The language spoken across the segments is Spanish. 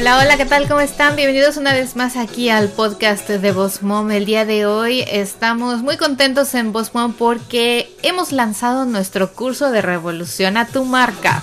Hola, hola, ¿qué tal? ¿Cómo están? Bienvenidos una vez más aquí al podcast de Boss Mom. El día de hoy estamos muy contentos en Boss Mom porque hemos lanzado nuestro curso de Revolución a tu marca.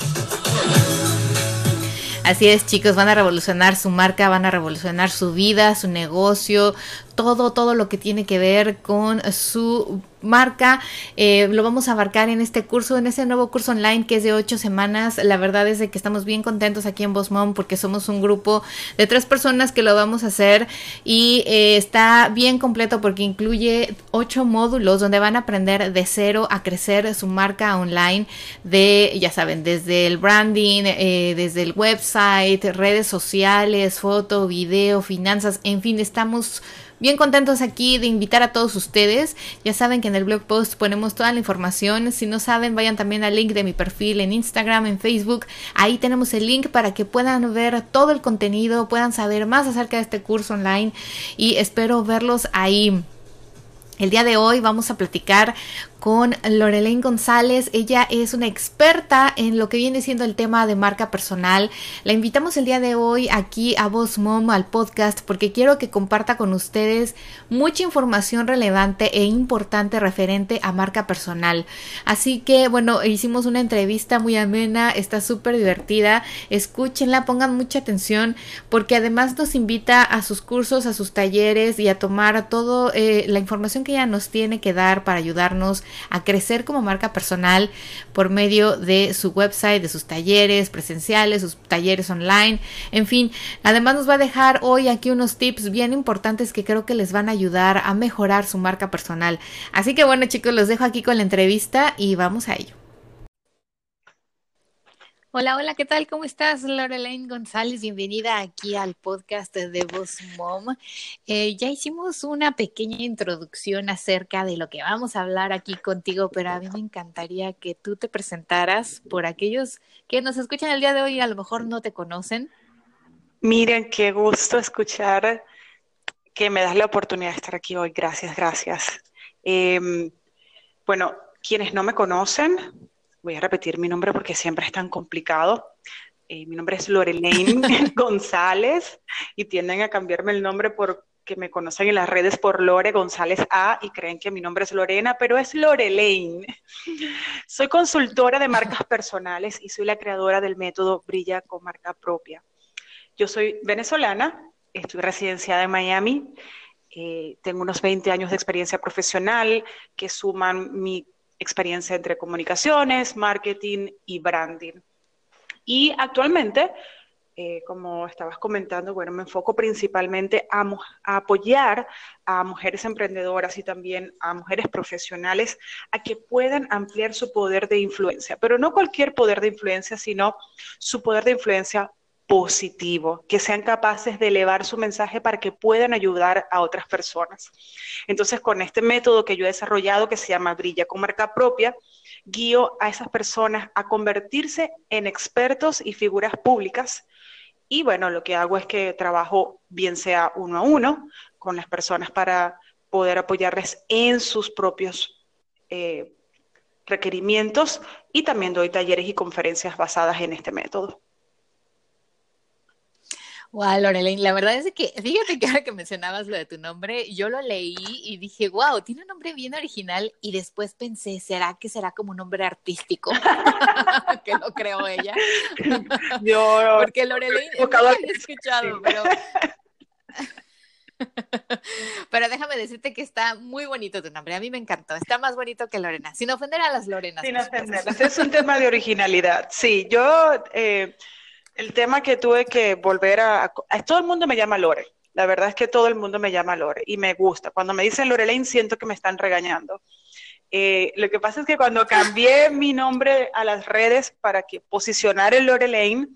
Así es, chicos, van a revolucionar su marca, van a revolucionar su vida, su negocio, todo, todo lo que tiene que ver con su marca. Eh, lo vamos a abarcar en este curso, en ese nuevo curso online que es de ocho semanas. La verdad es de que estamos bien contentos aquí en Boss Mom porque somos un grupo de tres personas que lo vamos a hacer y eh, está bien completo porque incluye ocho módulos donde van a aprender de cero a crecer su marca online de, ya saben, desde el branding, eh, desde el website, redes sociales, foto, video, finanzas, en fin, estamos bien contentos aquí de invitar a todos ustedes. Ya saben que en el blog post ponemos toda la información. Si no saben, vayan también al link de mi perfil en Instagram, en Facebook. Ahí tenemos el link para que puedan ver todo el contenido, puedan saber más acerca de este curso online y espero verlos ahí. El día de hoy vamos a platicar con Lorelaine González. Ella es una experta en lo que viene siendo el tema de marca personal. La invitamos el día de hoy aquí a Voz Mom al podcast porque quiero que comparta con ustedes mucha información relevante e importante referente a marca personal. Así que bueno, hicimos una entrevista muy amena, está súper divertida. Escúchenla, pongan mucha atención porque además nos invita a sus cursos, a sus talleres y a tomar toda eh, la información que ella nos tiene que dar para ayudarnos a crecer como marca personal por medio de su website, de sus talleres presenciales, sus talleres online, en fin. Además nos va a dejar hoy aquí unos tips bien importantes que creo que les van a ayudar a mejorar su marca personal. Así que bueno chicos, los dejo aquí con la entrevista y vamos a ello. Hola, hola, ¿qué tal? ¿Cómo estás? Lorelaine González, bienvenida aquí al podcast de Voz Mom. Eh, ya hicimos una pequeña introducción acerca de lo que vamos a hablar aquí contigo, pero a mí me encantaría que tú te presentaras por aquellos que nos escuchan el día de hoy y a lo mejor no te conocen. Miren, qué gusto escuchar que me das la oportunidad de estar aquí hoy. Gracias, gracias. Em, bueno, quienes no me conocen, voy a repetir mi nombre porque siempre es tan complicado. Eh, mi nombre es Lorelaine González y tienden a cambiarme el nombre porque me conocen en las redes por Lore González A y creen que mi nombre es Lorena, pero es Lorelaine. Soy consultora de marcas personales y soy la creadora del método Brilla con marca propia. Yo soy venezolana, estoy residenciada en Miami, eh, tengo unos 20 años de experiencia profesional que suman mi experiencia entre comunicaciones, marketing y branding. Y actualmente, eh, como estabas comentando, bueno, me enfoco principalmente a, apoyar a mujeres emprendedoras y también a mujeres profesionales a que puedan ampliar su poder de influencia, pero no cualquier poder de influencia, sino su poder de influencia positivo, que sean capaces de elevar su mensaje para que puedan ayudar a otras personas. Entonces, con este método que yo he desarrollado, que se llama Brilla con marca propia, guío a esas personas a convertirse en expertos y figuras públicas. Y bueno, lo que hago es que trabajo bien sea uno a uno con las personas para poder apoyarles en sus propios eh, requerimientos y también doy talleres y conferencias basadas en este método. Wow, Lorelaine, la verdad es que, fíjate que ahora que mencionabas lo de tu nombre, yo lo leí y dije, wow, tiene un nombre bien original y después pensé, ¿será que será como un nombre artístico? que lo creo ella. Yo, Porque Lorelaine, nunca lo he escuchado, pero... Pero déjame decirte que está muy bonito tu nombre. A mí me encantó. Está más bonito que Lorena. Sin ofender a las Lorenas. Sin ofenderlas. Es un tema de originalidad. Sí, yo eh, el tema que tuve que volver a, Todo el mundo me llama Lore. La verdad es que todo el mundo me llama Lore y me gusta. Cuando me dicen Lorelaine siento que me están regañando. Eh, lo que pasa es que cuando cambié mi nombre a las redes para que posicionar el Lorelaine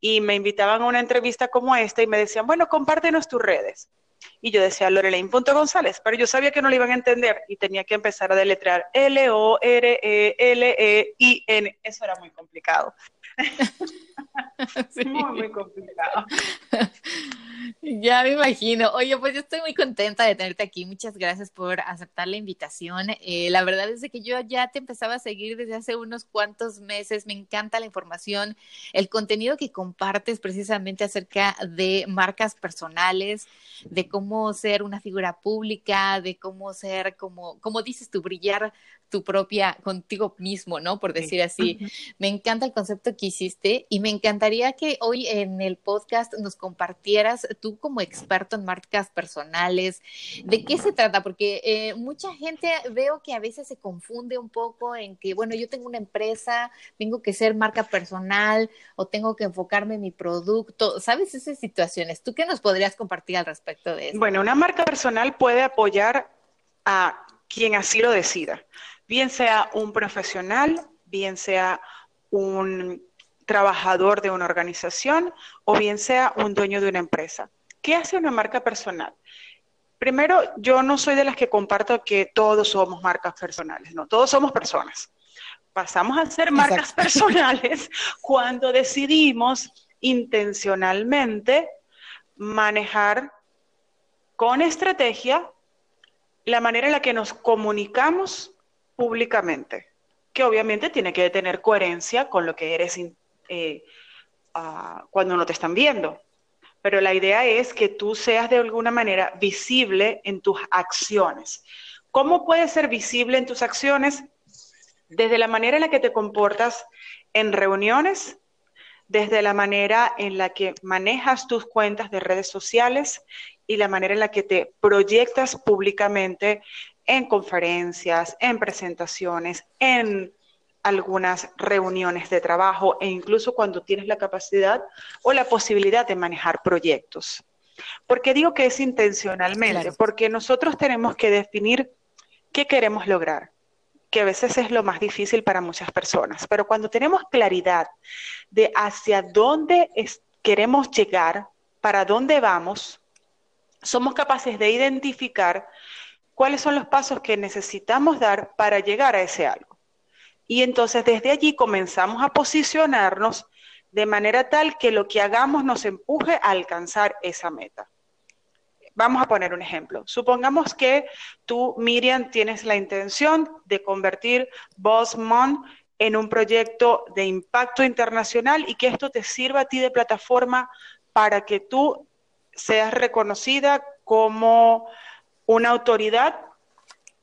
y me invitaban a una entrevista como esta y me decían, bueno, compártenos tus redes. Y yo decía Lorelaine.gonzález, pero yo sabía que no lo iban a entender y tenía que empezar a deletrear L-O-R-E-L-E-I-N. Eso era muy complicado. Muy, muy complicado. Ya me imagino. Oye, pues yo estoy muy contenta de tenerte aquí. Muchas gracias por aceptar la invitación. Eh, la verdad es que yo ya te empezaba a seguir desde hace unos cuantos meses. Me encanta la información, el contenido que compartes precisamente acerca de marcas personales, de cómo ser una figura pública, de cómo ser, como, como dices tú, brillar tu propia, contigo mismo, ¿no? Por decir así. Me encanta el concepto que hiciste y me encantaría que hoy en el podcast nos compartieras tú como experto en marcas personales, ¿de qué se trata? Porque eh, mucha gente veo que a veces se confunde un poco en que, bueno, yo tengo una empresa, tengo que ser marca personal o tengo que enfocarme en mi producto, ¿sabes esas situaciones? ¿Tú qué nos podrías compartir al respecto de eso? Bueno, una marca personal puede apoyar a quien así lo decida bien sea un profesional, bien sea un trabajador de una organización o bien sea un dueño de una empresa. ¿Qué hace una marca personal? Primero, yo no soy de las que comparto que todos somos marcas personales, no, todos somos personas. Pasamos a ser marcas personales cuando decidimos intencionalmente manejar con estrategia la manera en la que nos comunicamos públicamente, que obviamente tiene que tener coherencia con lo que eres eh, ah, cuando no te están viendo. Pero la idea es que tú seas de alguna manera visible en tus acciones. ¿Cómo puedes ser visible en tus acciones? Desde la manera en la que te comportas en reuniones, desde la manera en la que manejas tus cuentas de redes sociales y la manera en la que te proyectas públicamente en conferencias, en presentaciones, en algunas reuniones de trabajo e incluso cuando tienes la capacidad o la posibilidad de manejar proyectos. ¿Por qué digo que es intencionalmente? Porque nosotros tenemos que definir qué queremos lograr, que a veces es lo más difícil para muchas personas, pero cuando tenemos claridad de hacia dónde queremos llegar, para dónde vamos, somos capaces de identificar cuáles son los pasos que necesitamos dar para llegar a ese algo. Y entonces desde allí comenzamos a posicionarnos de manera tal que lo que hagamos nos empuje a alcanzar esa meta. Vamos a poner un ejemplo. Supongamos que tú, Miriam, tienes la intención de convertir Bossmon en un proyecto de impacto internacional y que esto te sirva a ti de plataforma para que tú seas reconocida como una autoridad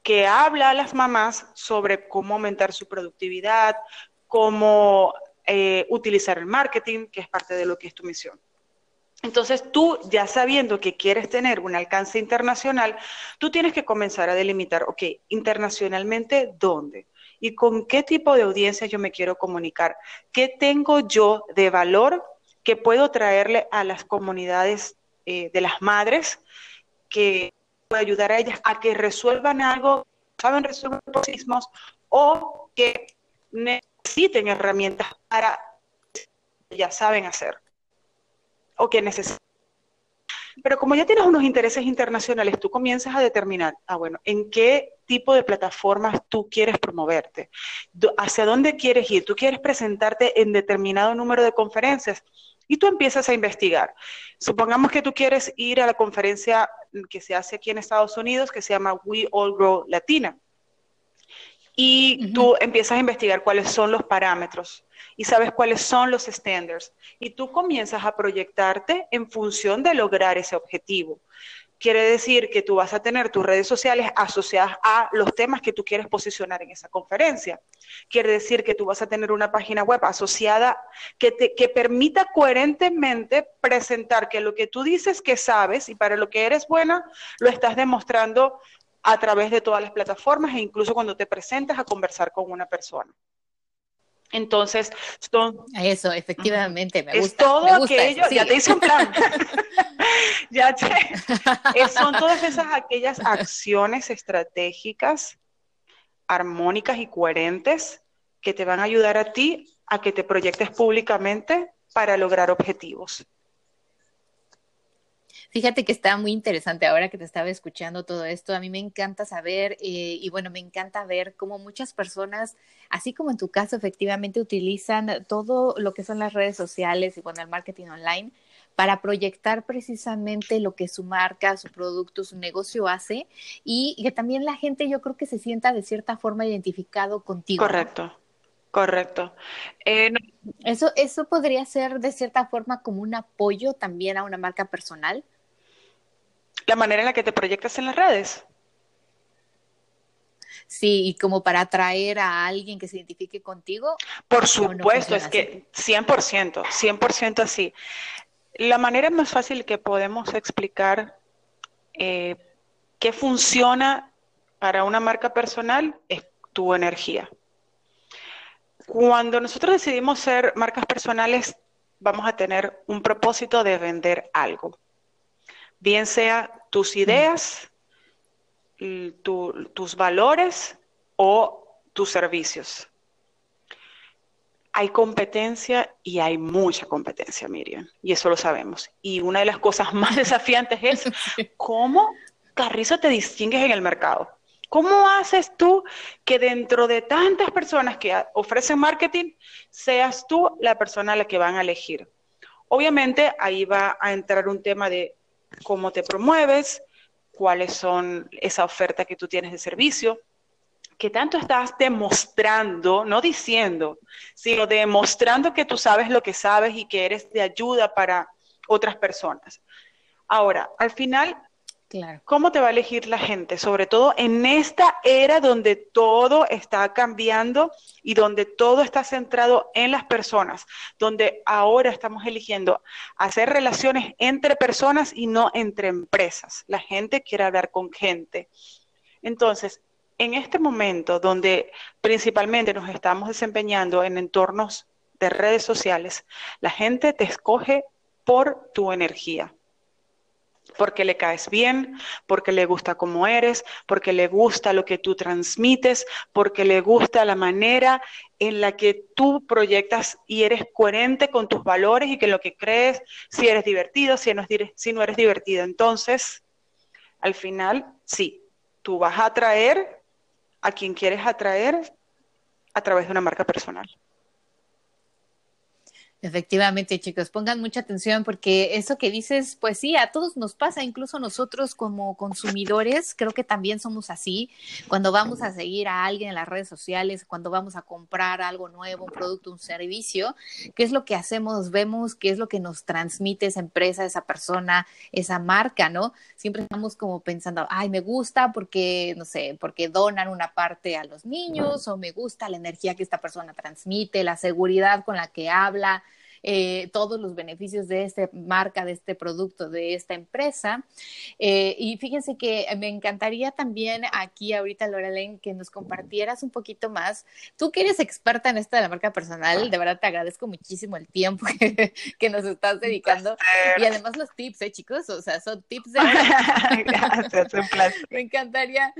que habla a las mamás sobre cómo aumentar su productividad, cómo eh, utilizar el marketing, que es parte de lo que es tu misión. Entonces tú, ya sabiendo que quieres tener un alcance internacional, tú tienes que comenzar a delimitar, ok, internacionalmente, ¿dónde? ¿Y con qué tipo de audiencia yo me quiero comunicar? ¿Qué tengo yo de valor que puedo traerle a las comunidades eh, de las madres que ayudar a ellas a que resuelvan algo, saben resolver sismos o que necesiten herramientas para ya saben hacer o que necesitan. Pero como ya tienes unos intereses internacionales, tú comienzas a determinar, ah, bueno, en qué tipo de plataformas tú quieres promoverte, hacia dónde quieres ir, tú quieres presentarte en determinado número de conferencias y tú empiezas a investigar. Supongamos que tú quieres ir a la conferencia que se hace aquí en Estados Unidos, que se llama We All Grow Latina. Y tú empiezas a investigar cuáles son los parámetros y sabes cuáles son los estándares. Y tú comienzas a proyectarte en función de lograr ese objetivo quiere decir que tú vas a tener tus redes sociales asociadas a los temas que tú quieres posicionar en esa conferencia. Quiere decir que tú vas a tener una página web asociada que te que permita coherentemente presentar que lo que tú dices que sabes y para lo que eres buena, lo estás demostrando a través de todas las plataformas e incluso cuando te presentas a conversar con una persona. Entonces, son... Eso, efectivamente, me gusta. Es todo aquello, ya te hice un plan. ya te, son todas esas aquellas acciones estratégicas, armónicas y coherentes que te van a ayudar a ti a que te proyectes públicamente para lograr objetivos. Fíjate que está muy interesante ahora que te estaba escuchando todo esto. A mí me encanta saber eh, y bueno, me encanta ver cómo muchas personas, así como en tu caso, efectivamente utilizan todo lo que son las redes sociales y bueno, el marketing online para proyectar precisamente lo que su marca, su producto, su negocio hace y que también la gente yo creo que se sienta de cierta forma identificado contigo. Correcto. Correcto. Eh, eso, eso podría ser de cierta forma como un apoyo también a una marca personal la manera en la que te proyectas en las redes. Sí, y como para atraer a alguien que se identifique contigo. Por supuesto, es que 100%, 100% así. La manera más fácil que podemos explicar eh, qué funciona para una marca personal es tu energía. Cuando nosotros decidimos ser marcas personales, vamos a tener un propósito de vender algo, bien sea tus ideas, tus valores o tus servicios. Hay competencia y hay mucha competencia, Miriam, y eso lo sabemos. Y una de las cosas más desafiantes es cómo, Carrizo, te distingues en el mercado. ¿Cómo haces tú que dentro de tantas personas que ofrecen marketing, seas tú la persona a la que van a elegir? Obviamente ahí va a entrar un tema de cómo te promueves, cuáles son esa oferta que tú tienes de servicio, que tanto estás demostrando, no diciendo, sino demostrando que tú sabes lo que sabes y que eres de ayuda para otras personas. Ahora, al final, ¿Cómo te va a elegir la gente? Sobre todo en esta era donde todo está cambiando y donde todo está centrado en las personas, donde ahora estamos eligiendo hacer relaciones entre personas y no entre empresas. La gente quiere hablar con gente. Entonces, en este momento donde principalmente nos estamos desempeñando en entornos de redes sociales, la gente te escoge por tu energía porque le caes bien, porque le gusta cómo eres, porque le gusta lo que tú transmites, porque le gusta la manera en la que tú proyectas y eres coherente con tus valores y que lo que crees, si eres divertido, si no, si no eres divertido. Entonces, al final, sí, tú vas a atraer a quien quieres atraer a través de una marca personal. Efectivamente, chicos, pongan mucha atención porque eso que dices, pues sí, a todos nos pasa, incluso nosotros como consumidores, creo que también somos así. Cuando vamos a seguir a alguien en las redes sociales, cuando vamos a comprar algo nuevo, un producto, un servicio, ¿qué es lo que hacemos? Vemos qué es lo que nos transmite esa empresa, esa persona, esa marca, ¿no? Siempre estamos como pensando, ay, me gusta porque, no sé, porque donan una parte a los niños o me gusta la energía que esta persona transmite, la seguridad con la que habla eh, todos los beneficios de esta marca, de este producto, de esta empresa. Eh, y fíjense que me encantaría también aquí ahorita, Lorelaine, que nos compartieras un poquito más. Tú que eres experta en esto de la marca personal, de verdad te agradezco muchísimo el tiempo que, nos estás dedicando. Y además los tips, ¿eh, chicos? O sea, son tips de... Gracias, un placer. Me encantaría,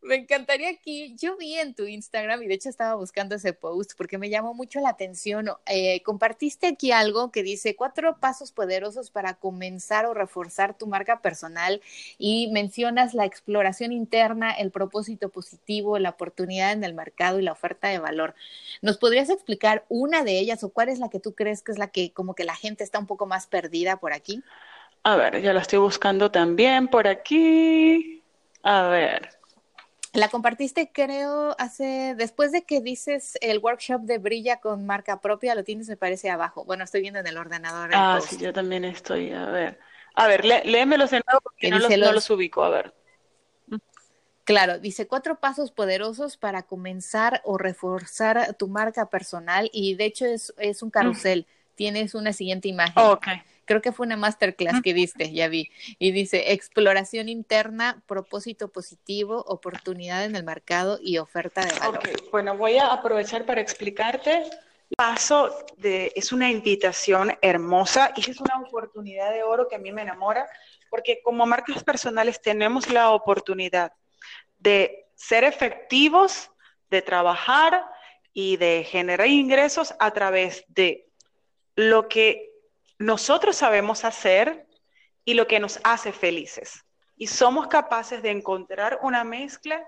me encantaría aquí, yo vi en tu Instagram y de hecho estaba buscando ese post porque me llamó mucho la atención. Eh, compartiste aquí algo que dice cuatro pasos poderosos para comenzar o reforzar tu marca personal y mencionas la exploración interna, el propósito positivo, la oportunidad en el mercado y la oferta de valor. ¿Nos podrías explicar una de ellas o cuál es la que tú crees que es la que como que la gente está un poco más perdida por aquí? A ver, ya la estoy buscando también por aquí. A ver. La compartiste, creo, hace, después de que dices el workshop de Brilla con marca propia, lo tienes, me parece, abajo. Bueno, estoy viendo en el ordenador. ah, sí, yo también estoy, a ver. A ver, lé, léemelos de nuevo porque no los, no los ubico, a ver. Claro, dice cuatro pasos poderosos para comenzar o reforzar tu marca personal y de hecho es, es un carrusel. Tienes una siguiente imagen. ok creo que fue una masterclass que diste, ya vi, y dice exploración interna, propósito positivo, oportunidad en el mercado y oferta de valor. Bueno, voy a aprovechar para explicarte. Paso de, es una invitación hermosa y es una oportunidad de oro que a mí me enamora, porque como marcas personales tenemos la oportunidad de ser efectivos, de trabajar y de generar ingresos a través de lo que nosotros sabemos hacer y lo que nos hace felices. Y somos capaces de encontrar una mezcla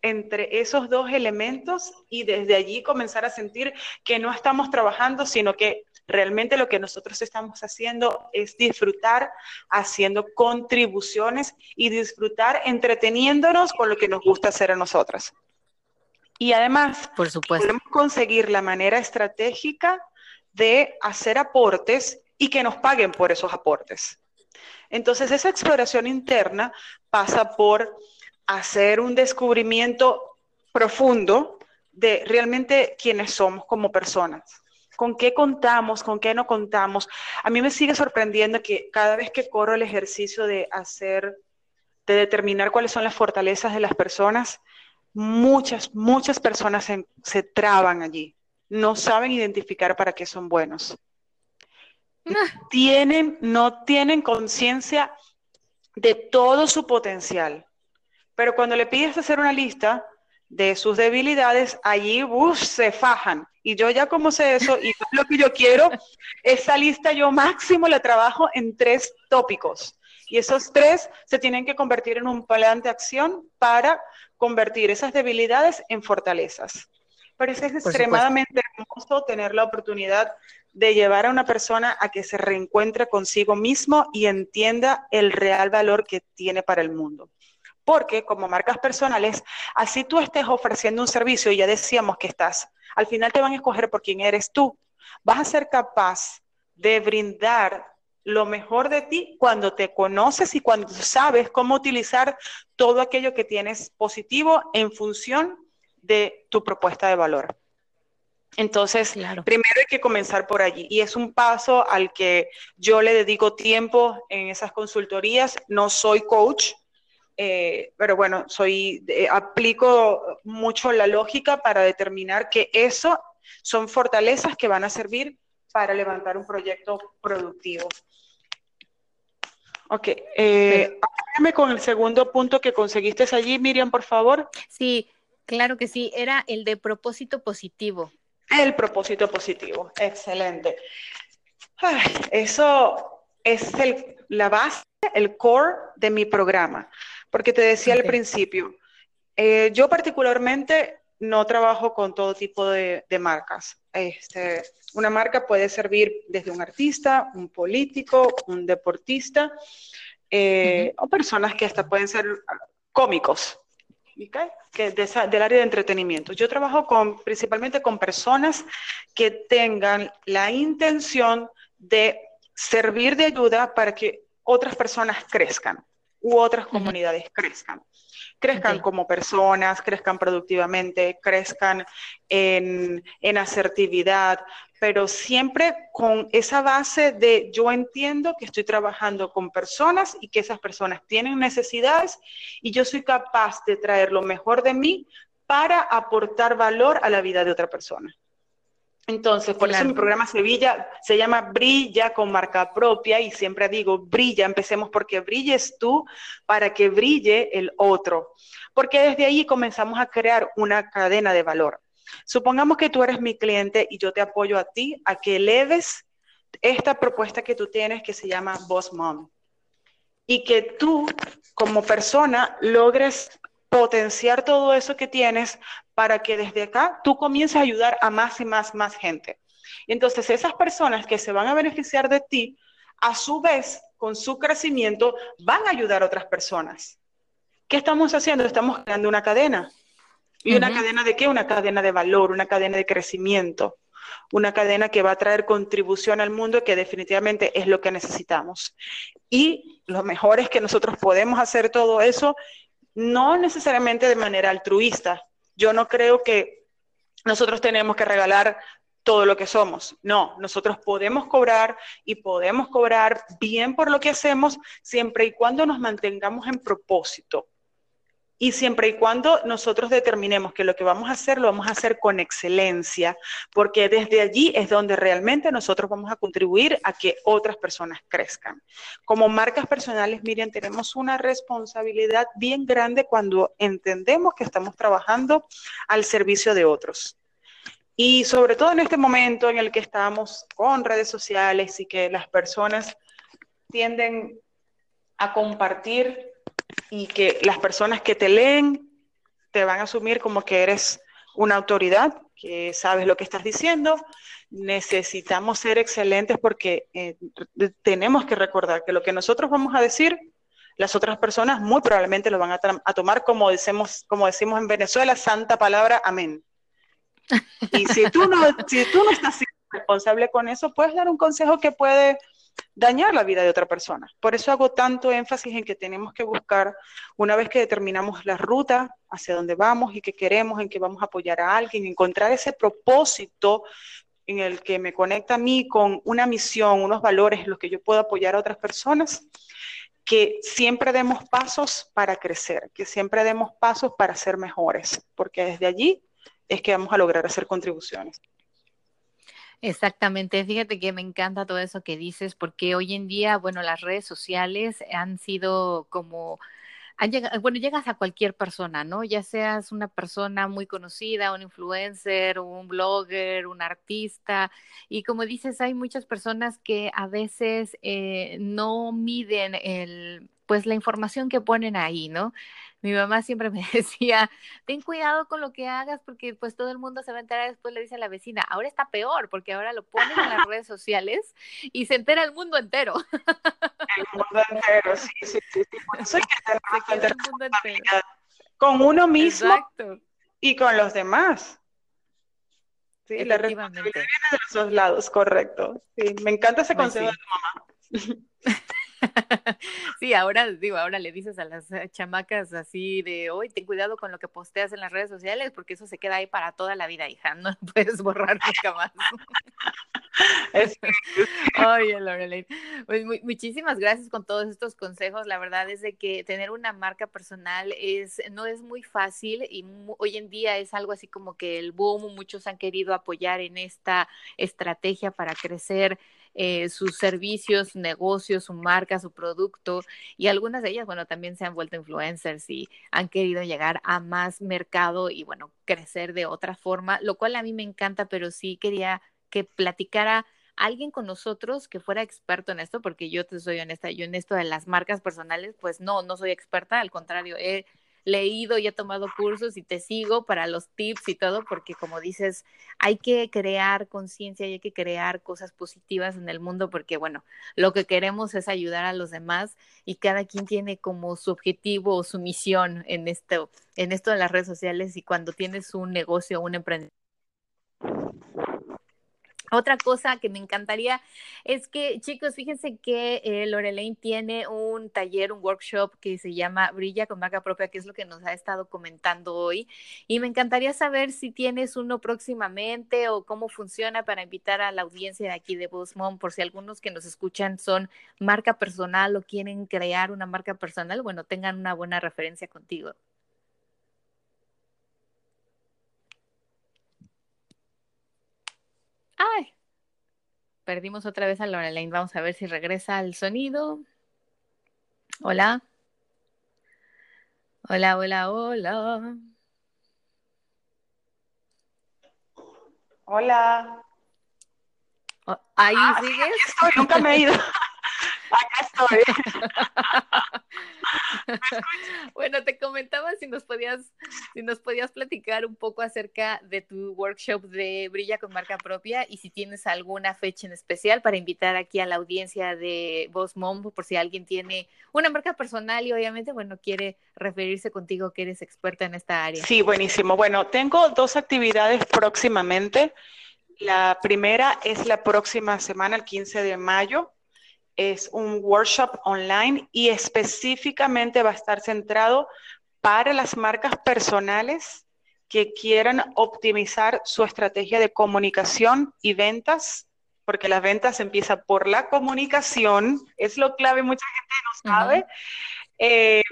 entre esos dos elementos y desde allí comenzar a sentir que no estamos trabajando, sino que realmente lo que nosotros estamos haciendo es disfrutar haciendo contribuciones y disfrutar entreteniéndonos con lo que nos gusta hacer a nosotras. Y además, por supuesto, podemos conseguir la manera estratégica de hacer aportes y que nos paguen por esos aportes. Entonces, esa exploración interna pasa por hacer un descubrimiento profundo de realmente quiénes somos como personas, con qué contamos, con qué no contamos. A mí me sigue sorprendiendo que cada vez que corro el ejercicio de hacer, de determinar cuáles son las fortalezas de las personas, muchas, muchas personas se, traban allí, no saben identificar para qué son buenos. Tienen, no tienen conciencia de todo su potencial. Pero cuando le pides hacer una lista de sus debilidades, allí se fajan. Y yo ya como sé eso y lo que yo quiero, esa lista yo máximo la trabajo en tres tópicos. Y esos tres se tienen que convertir en un plan de acción para convertir esas debilidades en fortalezas. Pero es extremadamente hermoso tener la oportunidad de llevar a una persona a que se reencuentre consigo mismo y entienda el real valor que tiene para el mundo. Porque como marcas personales, así tú estés ofreciendo un servicio y ya decíamos que estás, al final te van a escoger por quién eres tú. Vas a ser capaz de brindar lo mejor de ti cuando te conoces y cuando sabes cómo utilizar todo aquello que tienes positivo en función de tu propuesta de valor. Entonces, primero hay que comenzar por allí y es un paso al que yo le dedico tiempo en esas consultorías. No soy coach, eh, pero bueno, soy, eh, aplico mucho la lógica para determinar que eso son fortalezas que van a servir para levantar un proyecto productivo. Ok, eh, con el segundo punto que conseguiste allí, Miriam, por favor. Sí, claro que sí, era el de propósito positivo. El propósito positivo, excelente. eso es la base, el core de mi programa, porque te decía al principio, eh, yo particularmente no trabajo con todo tipo de, de marcas. Este, una marca puede servir desde un artista, un político, un deportista eh, o personas que hasta pueden ser cómicos, que del área de entretenimiento. Yo trabajo con, principalmente con personas que tengan la intención de servir de ayuda para que otras personas crezcan u otras comunidades crezcan. Crezcan como personas, crezcan productivamente, crezcan en, en asertividad, pero siempre con esa base de yo entiendo que estoy trabajando con personas y que esas personas tienen necesidades y yo soy capaz de traer lo mejor de mí para aportar valor a la vida de otra persona. Entonces, por eso mi programa Sevilla se llama Brilla con marca propia y siempre digo, brilla, empecemos porque brilles tú para que brille el otro. Porque desde ahí comenzamos a crear una cadena de valor. Supongamos que tú eres mi cliente y yo te apoyo a ti a que eleves esta propuesta que tú tienes que se llama Boss Mom. Y que tú, como persona, logres potenciar todo eso que tienes para que desde acá tú comiences a ayudar a más y más, más gente. Y entonces esas personas que se van a beneficiar de ti, a su vez, con su crecimiento, van a ayudar a otras personas. ¿Qué estamos haciendo? Estamos creando una cadena. ¿Y una cadena de qué? Una cadena de valor, una cadena de crecimiento, una cadena que va a traer contribución al mundo que definitivamente es lo que necesitamos. Y lo mejor es que nosotros podemos hacer todo eso no necesariamente de manera altruista. Yo no creo que nosotros tenemos que regalar todo lo que somos. No, nosotros podemos cobrar y podemos cobrar bien por lo que hacemos siempre y cuando nos mantengamos en propósito. Y siempre y cuando nosotros determinemos que lo que vamos a hacer lo vamos a hacer con excelencia, porque desde allí es donde realmente nosotros vamos a contribuir a que otras personas crezcan. Como marcas personales, Miriam, tenemos una responsabilidad bien grande cuando entendemos que estamos trabajando al servicio de otros. Y sobre todo en este momento en el que estamos con redes sociales y que las personas tienden a compartir y que las personas que te leen te van a asumir como que eres una autoridad, que sabes lo que estás diciendo. Necesitamos ser excelentes porque eh, tenemos que recordar que lo que nosotros vamos a decir, las otras personas muy probablemente lo van a, a tomar como decimos, como decimos en Venezuela, santa palabra, amén. Y si tú no, si tú no estás responsable con eso, puedes dar un consejo que puede dañar la vida de otra persona. Por eso hago tanto énfasis en que tenemos que buscar, una vez que determinamos la ruta hacia dónde vamos y qué queremos, en que vamos a apoyar a alguien, encontrar ese propósito en el que me conecta a mí con una misión, unos valores en los que yo puedo apoyar a otras personas, que siempre demos pasos para crecer, que siempre demos pasos para ser mejores, porque desde allí es que vamos a lograr hacer contribuciones. Exactamente, fíjate que me encanta todo eso que dices, porque hoy en día, bueno, las redes sociales han sido como, han llegado, bueno, llegas a cualquier persona, ¿no? Ya seas una persona muy conocida, un influencer, un blogger, un artista, y como dices, hay muchas personas que a veces eh, no miden el, pues la información que ponen ahí, ¿no? mi mamá siempre me decía, ten cuidado con lo que hagas porque pues todo el mundo se va a enterar, después le dice a la vecina, ahora está peor porque ahora lo ponen en las redes sociales y se entera el mundo entero. El mundo entero, sí, sí, sí. Por eso hay que tener el mundo entero. con uno mismo y con los demás. Sí, la responsabilidad viene de los dos lados, correcto. Sí, me encanta ese pues consejo de tu mamá. Sí, ahora digo, ahora le dices a las eh, chamacas así de hoy, ten cuidado con lo que posteas en las redes sociales, porque eso se queda ahí para toda la vida, hija, no puedes borrar nunca más. Oye, Lorelei, pues muchísimas gracias con todos estos consejos. La verdad es de que tener una marca personal es no es muy fácil y hoy en día es algo así como que el boom, muchos han querido apoyar en esta estrategia para crecer eh, sus servicios, negocios, su marca, su producto y algunas de ellas, bueno, también se han vuelto influencers y han querido llegar a más mercado y, bueno, crecer de otra forma, lo cual a mí me encanta, pero sí quería que platicara alguien con nosotros que fuera experto en esto, porque yo te soy honesta, yo en esto de las marcas personales, pues no, no soy experta, al contrario, he leído y he tomado cursos y te sigo para los tips y todo, porque como dices, hay que crear conciencia y hay que crear cosas positivas en el mundo, porque bueno, lo que queremos es ayudar a los demás y cada quien tiene como su objetivo o su misión en esto, en esto de las redes sociales y cuando tienes un negocio o un emprendimiento otra cosa que me encantaría es que, chicos, fíjense que eh, Lorelaine tiene un taller, un workshop que se llama Brilla con marca propia, que es lo que nos ha estado comentando hoy. Y me encantaría saber si tienes uno próximamente o cómo funciona para invitar a la audiencia de aquí de Mom, por si algunos que nos escuchan son marca personal o quieren crear una marca personal, bueno, tengan una buena referencia contigo. Ay, perdimos otra vez a Lorelaine. Vamos a ver si regresa el sonido. Hola. Hola, hola, hola. Hola. Oh, ahí ah, sigues. estoy, nunca me he ido. Bueno, te comentaba si nos podías, si nos podías platicar un poco acerca de tu workshop de Brilla con marca propia y si tienes alguna fecha en especial para invitar aquí a la audiencia de Boss Mom, por si alguien tiene una marca personal y obviamente, bueno, quiere referirse contigo que eres experta en esta área. Sí, buenísimo. Bueno, tengo dos actividades próximamente. La primera es la próxima semana, el 15 de mayo, es un workshop online y específicamente va a estar centrado para las marcas personales que quieran optimizar su estrategia de comunicación y ventas, porque las ventas empieza por la comunicación, es lo clave, mucha gente no sabe. Eh,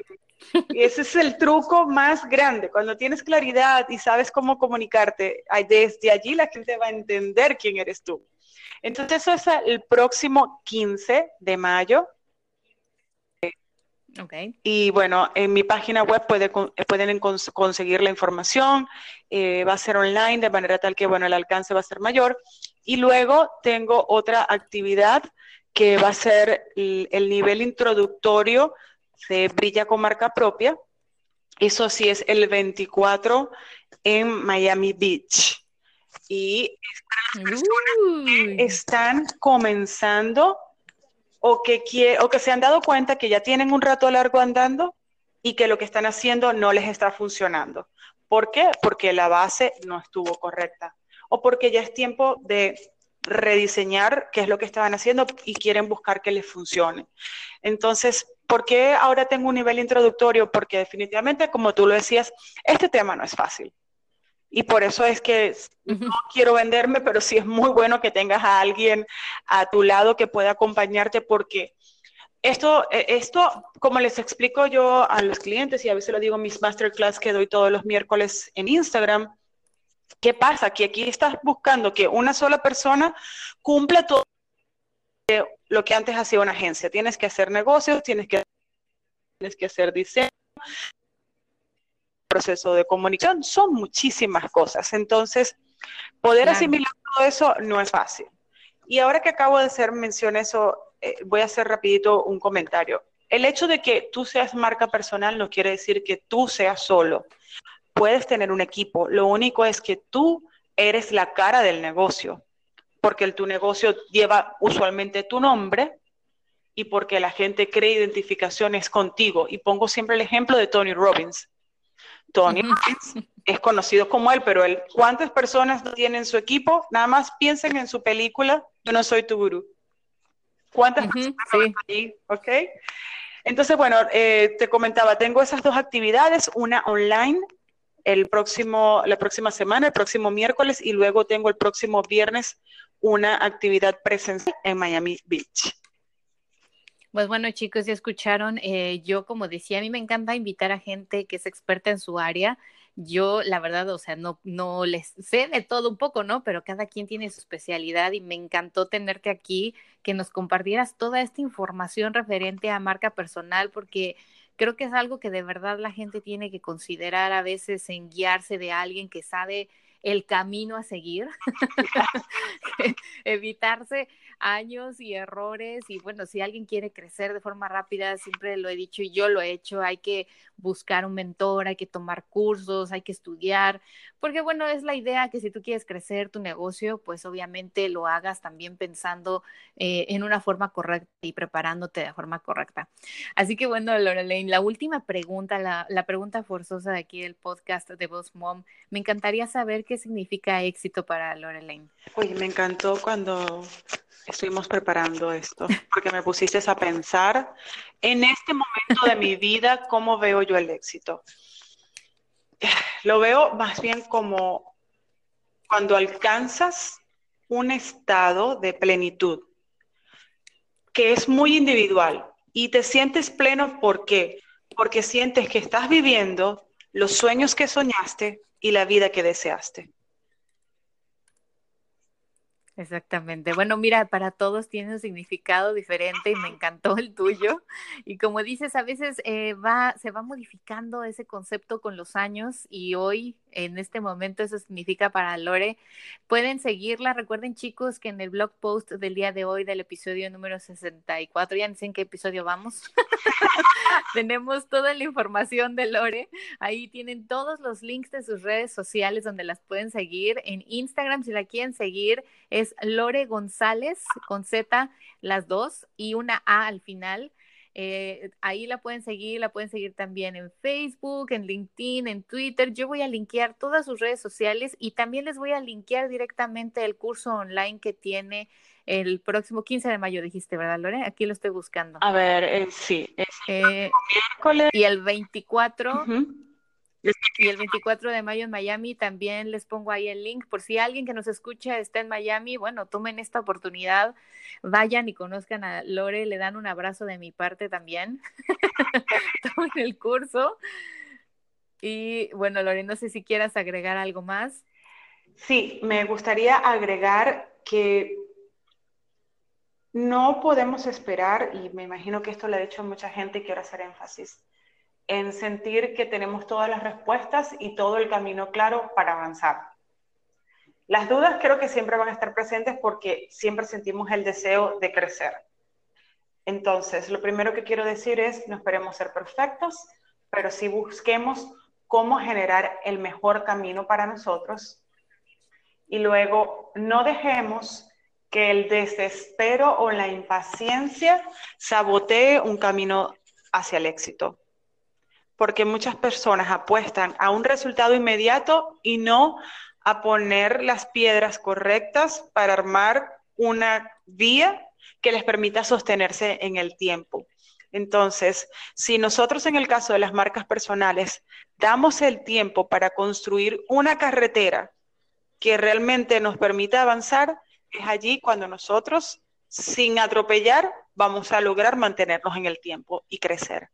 ese es el truco más grande. Cuando tienes claridad y sabes cómo comunicarte, desde allí la gente va a entender quién eres tú. Entonces, eso es el próximo 15 de mayo. Okay. Y bueno, en mi página web pueden conseguir la información, eh, va a ser online de manera tal que, bueno, el alcance va a ser mayor. Y luego tengo otra actividad que va a ser el nivel introductorio se brilla con marca propia. Eso sí es el 24 en Miami Beach. Y están comenzando o que, o que se han dado cuenta que ya tienen un rato largo andando y que lo que están haciendo no les está funcionando. ¿Por qué? Porque la base no estuvo correcta o porque ya es tiempo de rediseñar qué es lo que estaban haciendo y quieren buscar que les funcione. Entonces, ¿Por qué ahora tengo un nivel introductorio? Porque definitivamente, como tú lo decías, este tema no es fácil. Y por eso es que no quiero venderme, pero sí es muy bueno que tengas a alguien a tu lado que pueda acompañarte porque esto, e, esto, como les explico yo a los clientes y a veces lo digo en mis masterclass que doy todos los miércoles en Instagram, ¿qué pasa? Que aquí estás buscando que una sola persona cumpla todo lo que antes hacía una agencia. Tienes que hacer negocios, tienes que, tienes que hacer diseño, proceso de comunicación, son muchísimas cosas. Entonces, poder asimilar todo eso no es fácil. Y ahora que acabo de hacer mención eso, eh, voy a hacer rapidito un comentario. El hecho de que tú seas marca personal no quiere decir que tú seas solo. Puedes tener un equipo. Lo único es que tú eres la cara del negocio porque el, tu negocio lleva usualmente tu nombre y porque la gente cree identificaciones contigo. Y pongo siempre el ejemplo de Tony Robbins. Tony Robbins es conocido como él, pero él, ¿cuántas personas tienen su equipo? Nada más piensen en su película, Yo no soy tu gurú. ¿Cuántas personas sí. ahí? ¿Ok? Entonces, bueno, eh, te comentaba, tengo esas dos actividades, una online el próximo, la próxima semana, el próximo miércoles, y luego tengo el próximo viernes una actividad presencial en Miami Beach. Pues bueno, chicos, ya escucharon. Eh, yo, como decía, a mí me encanta invitar a gente que es experta en su área. Yo, la verdad, o sea, no, no les sé de todo un poco, ¿no? Pero cada quien tiene su especialidad y me encantó tenerte aquí, que nos compartieras toda esta información referente a marca personal, porque creo que es algo que de verdad la gente tiene que considerar a veces en guiarse de alguien que sabe el camino a seguir, evitarse años y errores y bueno, si alguien quiere crecer de forma rápida, siempre lo he dicho y yo lo he hecho, hay que buscar un mentor, hay que tomar cursos, hay que estudiar, porque bueno, es la idea que si tú quieres crecer tu negocio, pues obviamente lo hagas también pensando eh, en una forma correcta y preparándote de forma correcta. Así que bueno, Lorelaine, la última pregunta, la, la pregunta forzosa de aquí del podcast de Boss Mom, me encantaría saber qué significa éxito para Lorelaine. Oye, me encantó cuando estuvimos preparando esto, porque me pusiste a pensar en este momento de mi vida, cómo veo yo el éxito. Lo veo más bien como cuando alcanzas un estado de plenitud, que es muy individual, y te sientes pleno, ¿por qué? Porque sientes que estás viviendo los sueños que soñaste y la vida que deseaste. Exactamente. Bueno, mira, para todos tiene un significado diferente y me encantó el tuyo. Y como dices, a veces eh, va, se va modificando ese concepto con los años y hoy, en este momento, eso significa para Lore. Pueden seguirla. Recuerden, chicos, que en el blog post del día de hoy, del episodio número 64, ya no sé en qué episodio vamos, tenemos toda la información de Lore. Ahí tienen todos los links de sus redes sociales donde las pueden seguir. En Instagram, si la quieren seguir, es Lore González con Z, las dos, y una A al final. Eh, ahí la pueden seguir, la pueden seguir también en Facebook, en LinkedIn, en Twitter. Yo voy a linkear todas sus redes sociales y también les voy a linkear directamente el curso online que tiene el próximo 15 de mayo, dijiste, ¿verdad, Lore? Aquí lo estoy buscando. A ver, eh, sí, es eh, miércoles. Y el 24 Y el 24 de mayo en Miami también les pongo ahí el link por si alguien que nos escucha está en Miami, bueno, tomen esta oportunidad, vayan y conozcan a Lore, le dan un abrazo de mi parte también, tomen el curso. Y bueno, Lore, no sé si quieras agregar algo más. Sí, me gustaría agregar que no podemos esperar, y me imagino que esto le ha dicho mucha gente y quiero hacer énfasis, en sentir que tenemos todas las respuestas y todo el camino claro para avanzar. Las dudas creo que siempre van a estar presentes porque siempre sentimos el deseo de crecer. Entonces, lo primero que quiero decir es, no esperemos ser perfectos, pero sí busquemos cómo generar el mejor camino para nosotros. Y luego, no dejemos que el desespero o la impaciencia sabotee un camino hacia el éxito. Porque muchas personas apuestan a un resultado inmediato y no a poner las piedras correctas para armar una vía que les permita sostenerse en el tiempo. Entonces, si nosotros en el caso de las marcas personales damos el tiempo para construir una carretera que realmente nos permita avanzar, es allí cuando nosotros, sin atropellar, vamos a lograr mantenernos en el tiempo y crecer.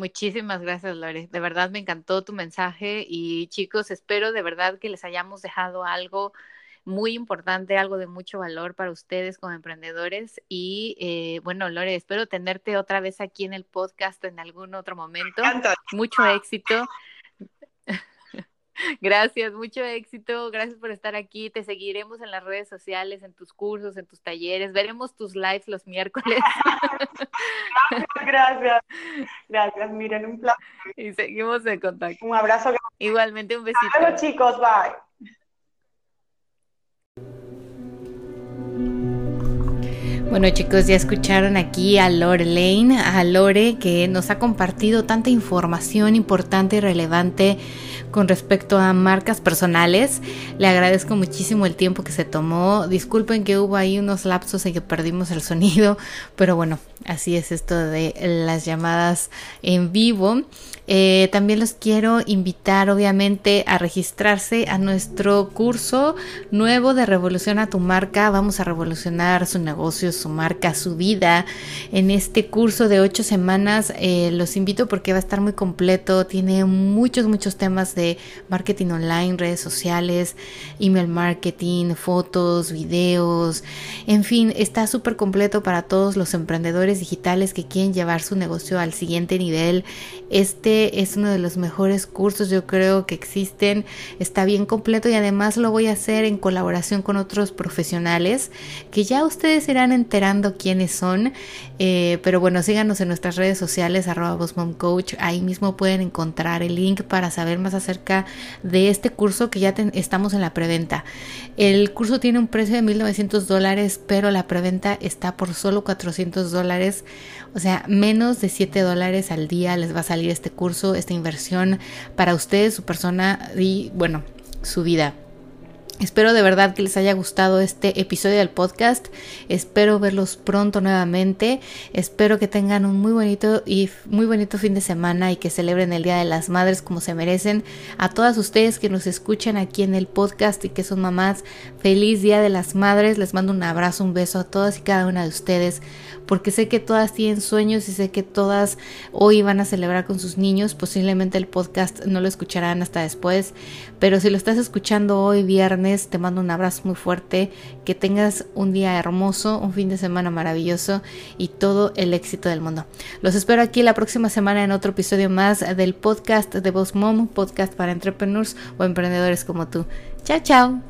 Muchísimas gracias, Lore. De verdad me encantó tu mensaje y chicos, espero de verdad que les hayamos dejado algo muy importante, algo de mucho valor para ustedes como emprendedores. Y eh, bueno, Lore, espero tenerte otra vez aquí en el podcast en algún otro momento. Mucho éxito. Gracias, mucho éxito. Gracias por estar aquí. Te seguiremos en las redes sociales, en tus cursos, en tus talleres. Veremos tus lives los miércoles. gracias, gracias. Miren, un placer. Y seguimos en contacto. Un abrazo. Igualmente, un besito. Hola chicos. Bye. Bueno chicos, ya escucharon aquí a Lore Lane, a Lore que nos ha compartido tanta información importante y relevante con respecto a marcas personales. Le agradezco muchísimo el tiempo que se tomó. Disculpen que hubo ahí unos lapsos en que perdimos el sonido, pero bueno, así es esto de las llamadas en vivo. Eh, también los quiero invitar obviamente a registrarse a nuestro curso nuevo de Revolución a tu marca. Vamos a revolucionar su negocio, su marca, su vida. En este curso de ocho semanas eh, los invito porque va a estar muy completo. Tiene muchos, muchos temas de marketing online, redes sociales, email marketing, fotos, videos. En fin, está súper completo para todos los emprendedores digitales que quieren llevar su negocio al siguiente nivel. Este es uno de los mejores cursos yo creo que existen. Está bien completo y además lo voy a hacer en colaboración con otros profesionales que ya ustedes irán enterando quiénes son. Eh, pero bueno, síganos en nuestras redes sociales arroba Coach. Ahí mismo pueden encontrar el link para saber más acerca de este curso que ya estamos en la preventa. El curso tiene un precio de 1.900 dólares, pero la preventa está por solo 400 dólares. O sea, menos de 7 dólares al día les va a salir este curso, esta inversión para ustedes, su persona y, bueno, su vida. Espero de verdad que les haya gustado este episodio del podcast. Espero verlos pronto nuevamente. Espero que tengan un muy bonito y muy bonito fin de semana y que celebren el Día de las Madres como se merecen. A todas ustedes que nos escuchan aquí en el podcast y que son mamás, feliz Día de las Madres. Les mando un abrazo, un beso a todas y cada una de ustedes porque sé que todas tienen sueños y sé que todas hoy van a celebrar con sus niños. Posiblemente el podcast no lo escucharán hasta después, pero si lo estás escuchando hoy viernes, te mando un abrazo muy fuerte, que tengas un día hermoso, un fin de semana maravilloso y todo el éxito del mundo. Los espero aquí la próxima semana en otro episodio más del podcast de Boss Mom, podcast para entrepreneurs o emprendedores como tú. Chao, chao.